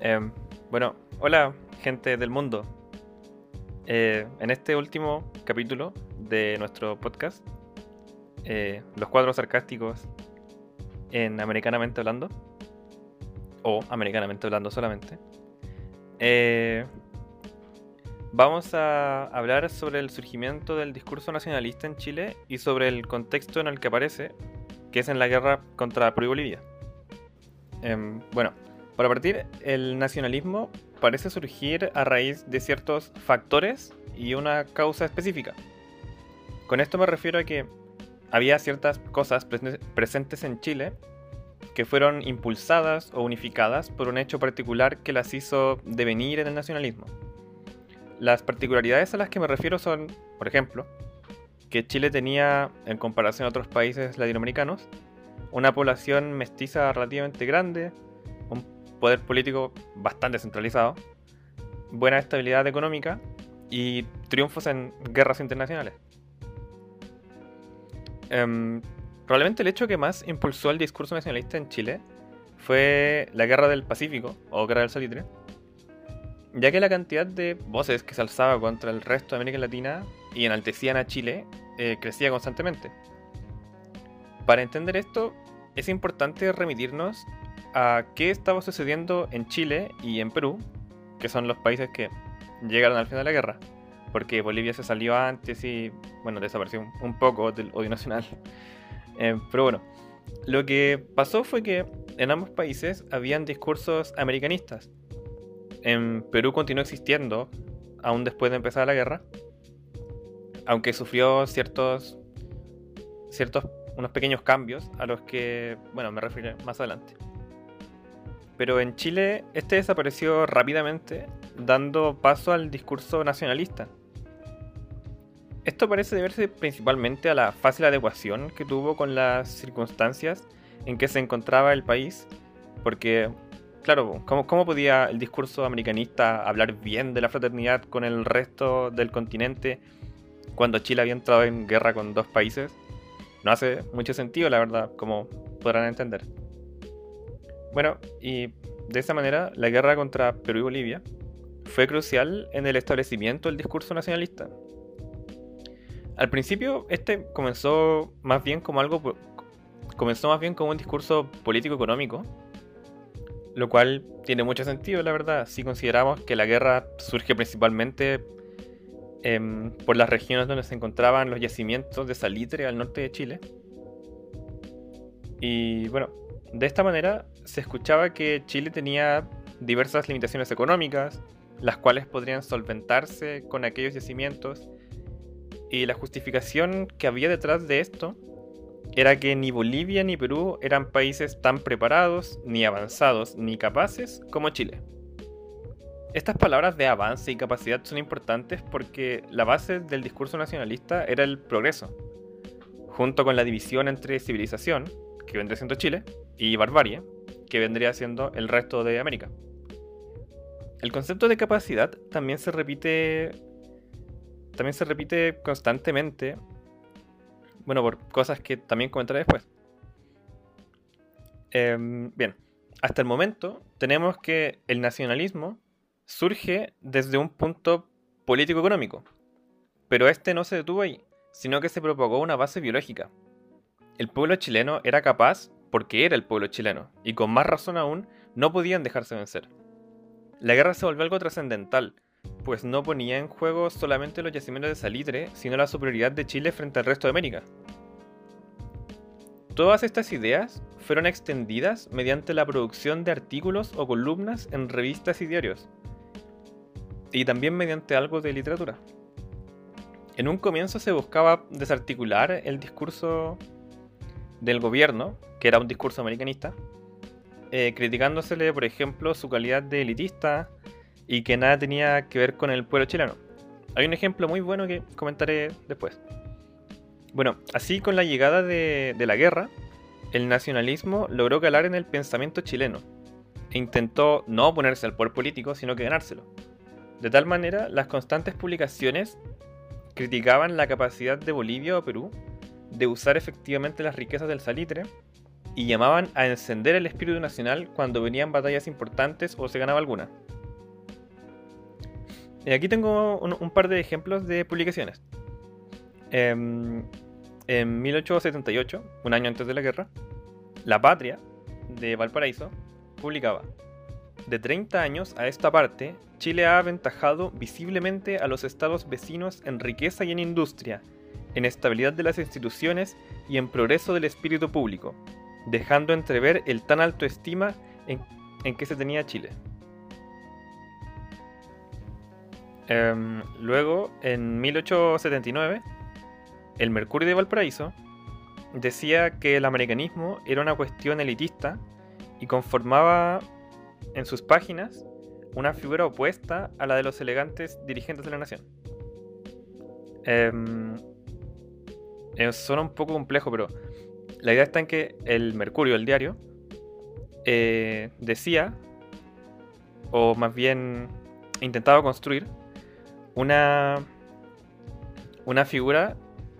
Em, bueno, hola gente del mundo. Eh, en este último capítulo de nuestro podcast, eh, Los Cuadros Sarcásticos en Americanamente Hablando, o Americanamente Hablando solamente, eh, vamos a hablar sobre el surgimiento del discurso nacionalista en Chile y sobre el contexto en el que aparece, que es en la guerra contra Perú y Bolivia. Bueno, para partir, el nacionalismo parece surgir a raíz de ciertos factores y una causa específica. Con esto me refiero a que había ciertas cosas presentes en Chile que fueron impulsadas o unificadas por un hecho particular que las hizo devenir en el nacionalismo. Las particularidades a las que me refiero son, por ejemplo, que Chile tenía, en comparación a otros países latinoamericanos, una población mestiza relativamente grande, poder político bastante centralizado, buena estabilidad económica y triunfos en guerras internacionales. Em, probablemente el hecho que más impulsó el discurso nacionalista en Chile fue la Guerra del Pacífico, o Guerra del Salitre, ya que la cantidad de voces que se alzaba contra el resto de América Latina y enaltecían a Chile eh, crecía constantemente. Para entender esto, es importante remitirnos a qué estaba sucediendo en Chile y en Perú, que son los países que llegaron al final de la guerra, porque Bolivia se salió antes y, bueno, desapareció un poco del odio nacional. Eh, pero bueno, lo que pasó fue que en ambos países habían discursos americanistas. En Perú continuó existiendo, aún después de empezar la guerra, aunque sufrió ciertos, ciertos, unos pequeños cambios a los que, bueno, me refiero más adelante. Pero en Chile este desapareció rápidamente, dando paso al discurso nacionalista. Esto parece deberse principalmente a la fácil adecuación que tuvo con las circunstancias en que se encontraba el país, porque, claro, ¿cómo, ¿cómo, podía el discurso americanista hablar bien de la fraternidad con el resto del continente cuando Chile había entrado en guerra con dos países? No hace mucho sentido, la verdad, como podrán entender. Bueno, y de esa manera la guerra contra Perú y Bolivia fue crucial en el establecimiento del discurso nacionalista. Al principio este comenzó más bien como algo comenzó más bien como un discurso político económico, lo cual tiene mucho sentido, la verdad, si consideramos que la guerra surge principalmente em, por las regiones donde se encontraban los yacimientos de salitre al norte de Chile. Y bueno, de esta manera se escuchaba que Chile tenía diversas limitaciones económicas, las cuales podrían solventarse con aquellos yacimientos, y la justificación que había detrás de esto era que ni Bolivia ni Perú eran países tan preparados, ni avanzados, ni capaces como Chile. Estas palabras de avance y capacidad son importantes porque la base del discurso nacionalista era el progreso, junto con la división entre civilización, que vendría siendo Chile, y barbarie, que vendría siendo el resto de América. El concepto de capacidad también se repite también se repite constantemente. Bueno, por cosas que también comentaré después. Em, bien, hasta el momento tenemos que el nacionalismo surge desde un punto político-económico. Pero este no se detuvo ahí, sino que se propagó una base biológica. El pueblo chileno era capaz porque era el pueblo chileno, y con más razón aún, no podían dejarse vencer. La guerra se volvió algo trascendental, pues no ponía en juego solamente los yacimientos de salitre, sino la superioridad de Chile frente al resto de América. Todas estas ideas fueron extendidas mediante la producción de artículos o columnas en revistas y diarios, y también mediante algo de literatura. En un comienzo se buscaba desarticular el discurso del gobierno, que era un discurso americanista, eh, criticándosele, por ejemplo, su calidad de elitista y que nada tenía que ver con el pueblo chileno. Hay un ejemplo muy bueno que comentaré después. Bueno, así con la llegada de, de la guerra, el nacionalismo logró calar en el pensamiento chileno e intentó no oponerse al poder político, sino que ganárselo. De tal manera, las constantes publicaciones criticaban la capacidad de Bolivia o Perú de usar efectivamente las riquezas del salitre y llamaban a encender el espíritu nacional cuando venían batallas importantes o se ganaba alguna. Aquí tengo un, par de ejemplos de publicaciones. Em, en 1878, un año antes de la guerra, La Patria de Valparaíso publicaba, de 30 años a esta parte, Chile ha aventajado visiblemente a los estados vecinos en riqueza y en industria, en estabilidad de las instituciones y en progreso del espíritu público, dejando entrever el tan alto estima en, que se tenía Chile. Em, luego, en 1879, el Mercurio de Valparaíso decía que el americanismo era una cuestión elitista y conformaba en sus páginas una figura opuesta a la de los elegantes dirigentes de la nación. Eh, suena un poco complejo, pero la idea está en que el Mercurio, el diario, eh, decía, o más bien intentaba construir, una, una figura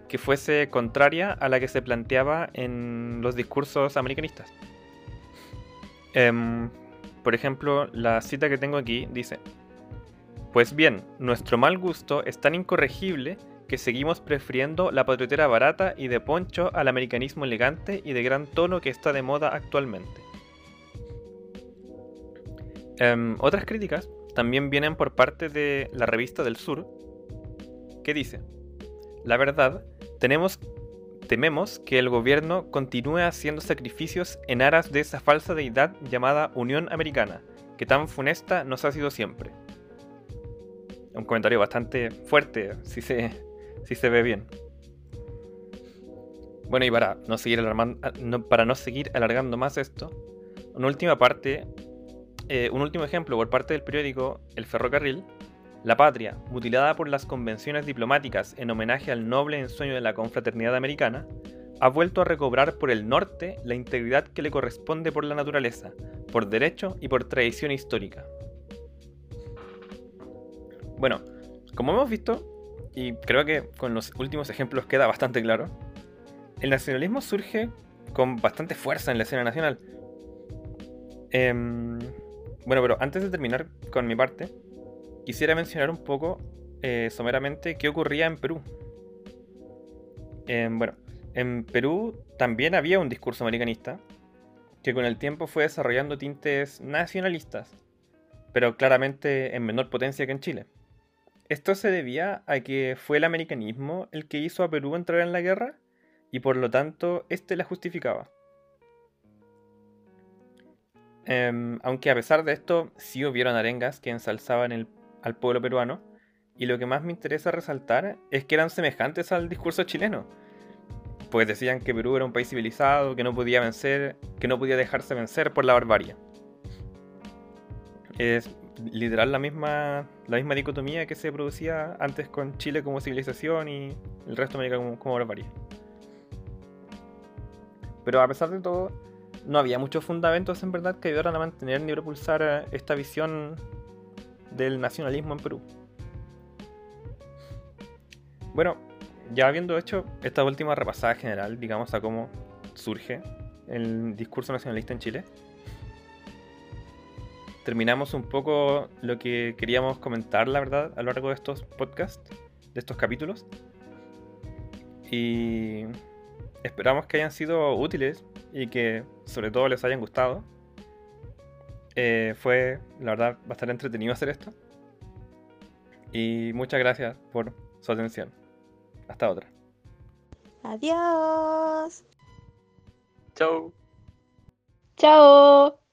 que fuese contraria a la que se planteaba en los discursos americanistas. Em, por ejemplo, la cita que tengo aquí dice, Pues bien, nuestro mal gusto es tan incorregible que seguimos prefiriendo la patriotera barata y de poncho al americanismo elegante y de gran tono que está de moda actualmente. Em, otras críticas también vienen por parte de la revista del Sur, que dice, la verdad, tenemos, tememos que el gobierno continúe haciendo sacrificios en aras de esa falsa deidad llamada Unión Americana, que tan funesta nos ha sido siempre. Un comentario bastante fuerte, si se, si se ve bien. Bueno, y para no seguir, para no seguir alargando más esto, una última parte, eh, un último ejemplo por parte del periódico El Ferrocarril, la patria, mutilada por las convenciones diplomáticas en homenaje al noble ensueño de la confraternidad americana, ha vuelto a recobrar por el norte la integridad que le corresponde por la naturaleza, por derecho y por tradición histórica. Bueno, como hemos visto, y creo que con los últimos ejemplos queda bastante claro, el nacionalismo surge con bastante fuerza en la escena nacional. Em, bueno, pero antes de terminar con mi parte, quisiera mencionar un poco eh, someramente qué ocurría en Perú. Em, bueno, en Perú también había un discurso americanista que con el tiempo fue desarrollando tintes nacionalistas, pero claramente en menor potencia que en Chile. Esto se debía a que fue el americanismo el que hizo a Perú entrar en la guerra y por lo tanto este la justificaba. Em, aunque a pesar de esto sí hubieron arengas que ensalzaban al pueblo peruano y lo que más me interesa resaltar es que eran semejantes al discurso chileno. Pues decían que Perú era un país civilizado, que no podía vencer, que no podía dejarse vencer por la barbarie. Es literal la misma, la misma dicotomía que se producía antes con Chile como civilización y el resto de América como, como barbarie. Pero a pesar de todo, no había muchos fundamentos en verdad que ayudaran a mantener ni propulsar eh, esta visión del nacionalismo en Perú. Bueno, ya habiendo hecho esta última repasada general, digamos, a cómo surge el discurso nacionalista en Chile, terminamos un poco lo que queríamos comentar, la verdad, a lo largo de estos podcasts, de estos capítulos. Y esperamos que hayan sido útiles y que sobre todo les hayan gustado. Eh, fue, la verdad, bastante entretenido hacer esto. Y muchas gracias por su atención. Hasta otra. Adiós. Chao. Chao.